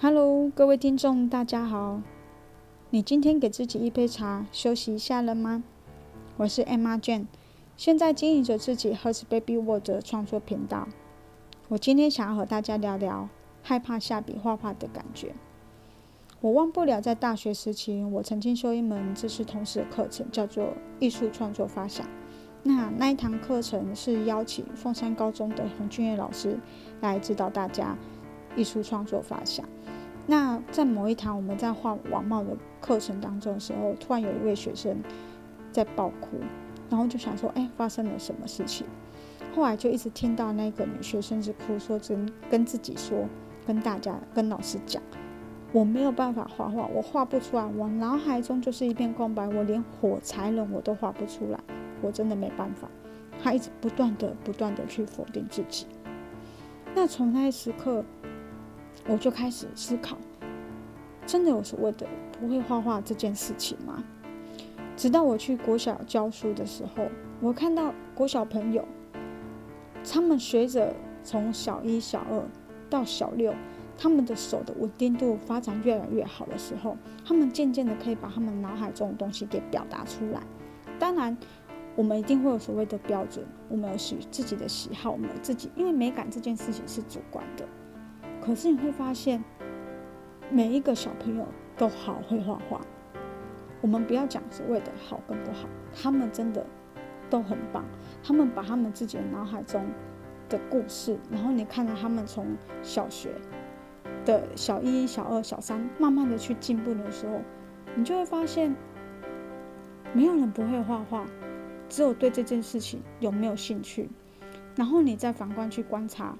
Hello，各位听众，大家好。你今天给自己一杯茶，休息一下了吗？我是 Emma Jane，现在经营着自己 Her Baby World 的创作频道。我今天想要和大家聊聊害怕下笔画画的感觉。我忘不了在大学时期，我曾经修一门知识通识的课程，叫做艺术创作发想。那那一堂课程是邀请凤山高中的洪俊业老师来指导大家艺术创作发想。那在某一堂我们在画网帽的课程当中的时候，突然有一位学生在爆哭，然后就想说：“哎，发生了什么事情？”后来就一直听到那个女学生是哭，说跟跟自己说，跟大家跟老师讲：“我没有办法画画，我画不出来，我脑海中就是一片空白，我连火柴人我都画不出来，我真的没办法。”她一直不断的不断的去否定自己。那从那一时刻。我就开始思考，真的有所谓的不会画画这件事情吗？直到我去国小教书的时候，我看到国小朋友，他们随着从小一、小二到小六，他们的手的稳定度发展越来越好的时候，他们渐渐的可以把他们脑海中的东西给表达出来。当然，我们一定会有所谓的标准，我们有喜自己的喜好，我们有自己，因为美感这件事情是主观的。可是你会发现，每一个小朋友都好会画画。我们不要讲所谓的好跟不好，他们真的都很棒。他们把他们自己的脑海中的故事，然后你看到他们从小学的小一、小二、小三，慢慢的去进步的时候，你就会发现，没有人不会画画，只有对这件事情有没有兴趣。然后你再反观去观察。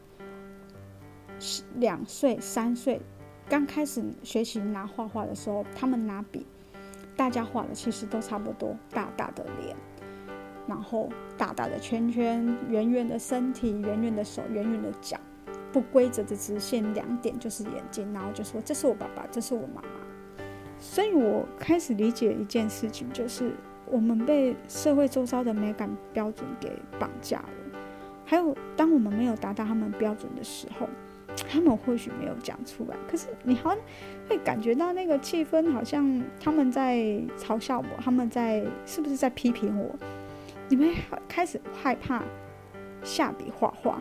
两岁、三岁，刚开始学习拿画画的时候，他们拿笔，大家画的其实都差不多，大大的脸，然后大大的圈圈，圆圆的身体，圆圆的手，圆圆的脚，不规则的直线，两点就是眼睛，然后就说这是我爸爸，这是我妈妈。所以我开始理解一件事情，就是我们被社会周遭的美感标准给绑架了，还有当我们没有达到他们标准的时候。他们或许没有讲出来，可是你好像会感觉到那个气氛，好像他们在嘲笑我，他们在是不是在批评我？你会开始害怕下笔画画，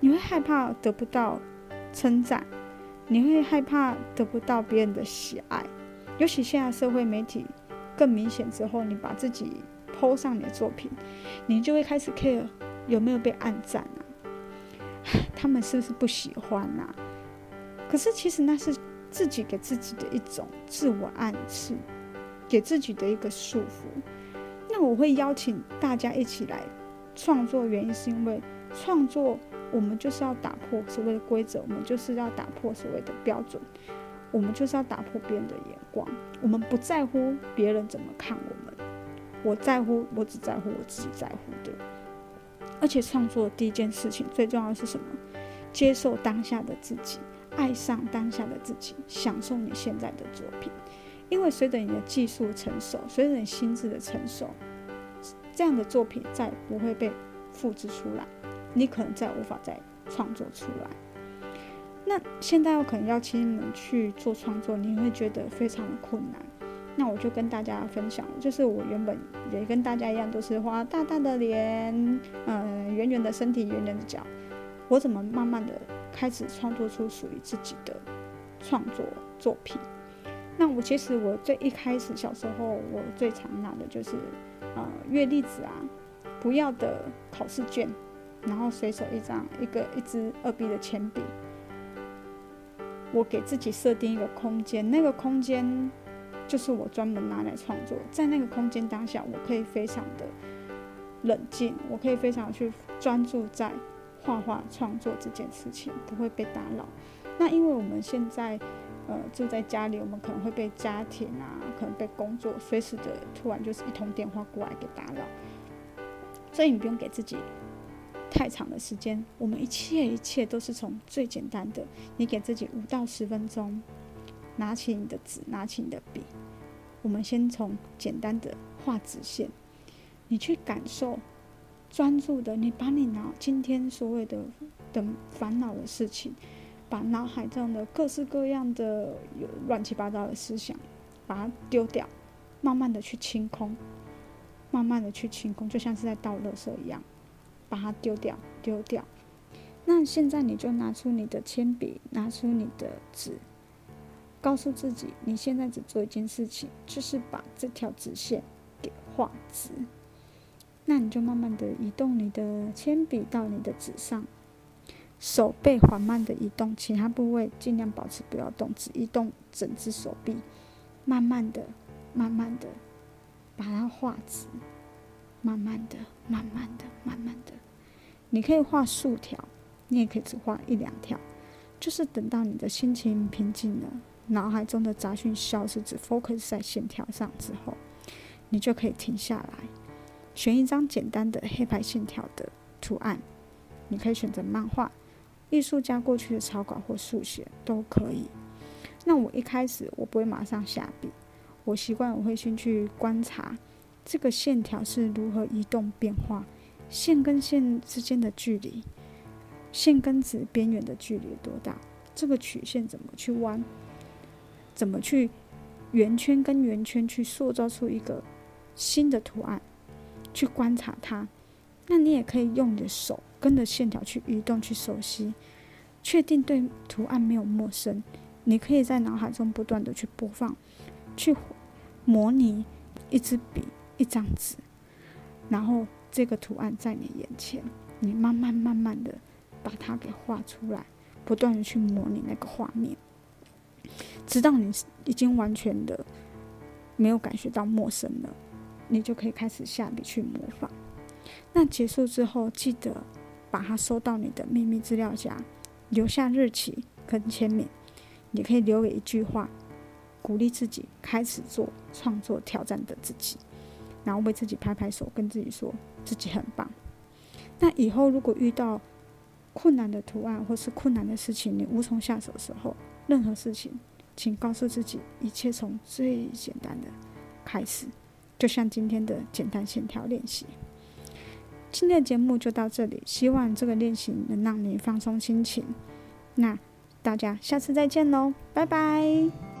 你会害怕得不到称赞，你会害怕得不到别人的喜爱。尤其现在社会媒体更明显之后，你把自己抛上你的作品，你就会开始 care 有没有被暗赞啊？他们是不是不喜欢呐？可是其实那是自己给自己的一种自我暗示，给自己的一个束缚。那我会邀请大家一起来创作，原因是因为创作我们就是要打破所谓的规则，我们就是要打破所谓的标准，我们就是要打破别人的眼光。我们不在乎别人怎么看我们，我在乎，我只在乎我自己在乎的。而且创作第一件事情最重要的是什么？接受当下的自己，爱上当下的自己，享受你现在的作品。因为随着你的技术成熟，随着你心智的成熟，这样的作品再不会被复制出来，你可能再无法再创作出来。那现在我可能要请你们去做创作，你会觉得非常的困难。那我就跟大家分享，就是我原本也跟大家一样，都是画大大的脸，嗯，圆圆的身体，圆圆的脚。我怎么慢慢的开始创作出属于自己的创作作品？那我其实我最一开始小时候，我最常拿的就是呃月历纸啊，不要的考试卷，然后随手一张一个一支二 B 的铅笔，我给自己设定一个空间，那个空间。就是我专门拿来创作，在那个空间当下，我可以非常的冷静，我可以非常去专注在画画创作这件事情，不会被打扰。那因为我们现在呃住在家里，我们可能会被家庭啊，可能被工作随时的突然就是一通电话过来给打扰，所以你不用给自己太长的时间，我们一切一切都是从最简单的，你给自己五到十分钟。拿起你的纸，拿起你的笔，我们先从简单的画直线，你去感受，专注的，你把你脑今天所有的的烦恼的事情，把脑海中的各式各样的有乱七八糟的思想，把它丢掉，慢慢的去清空，慢慢的去清空，就像是在倒垃圾一样，把它丢掉，丢掉。那现在你就拿出你的铅笔，拿出你的纸，告诉自己，你现在只做一件事情，就是把这条直线给画直。那你就慢慢的移动你的铅笔到你的纸上，手背缓慢的移动，其他部位尽量保持不要动，只移动整只手臂，慢慢的、慢慢的把它画直，慢慢的、慢慢的、慢慢的，你可以画竖条。你也可以只画一两条，就是等到你的心情平静了，脑海中的杂讯消失，只 focus 在线条上之后，你就可以停下来，选一张简单的黑白线条的图案。你可以选择漫画、艺术家过去的草稿或速写都可以。那我一开始我不会马上下笔，我习惯我会先去观察这个线条是如何移动变化，线跟线之间的距离。线跟纸边缘的距离多大？这个曲线怎么去弯？怎么去圆圈跟圆圈去塑造出一个新的图案？去观察它。那你也可以用你的手跟着线条去移动，去熟悉，确定对图案没有陌生。你可以在脑海中不断的去播放，去模拟一支笔、一张纸，然后这个图案在你眼前，你慢慢慢慢的。把它给画出来，不断的去模拟那个画面，直到你已经完全的没有感觉到陌生了，你就可以开始下笔去模仿。那结束之后，记得把它收到你的秘密资料夹，留下日期跟签名，也可以留给一句话，鼓励自己开始做创作挑战的自己，然后为自己拍拍手，跟自己说自己很棒。那以后如果遇到困难的图案或是困难的事情，你无从下手的时候，任何事情，请告诉自己，一切从最简单的开始。就像今天的简单线条练习。今天的节目就到这里，希望这个练习能让你放松心情。那大家下次再见喽，拜拜。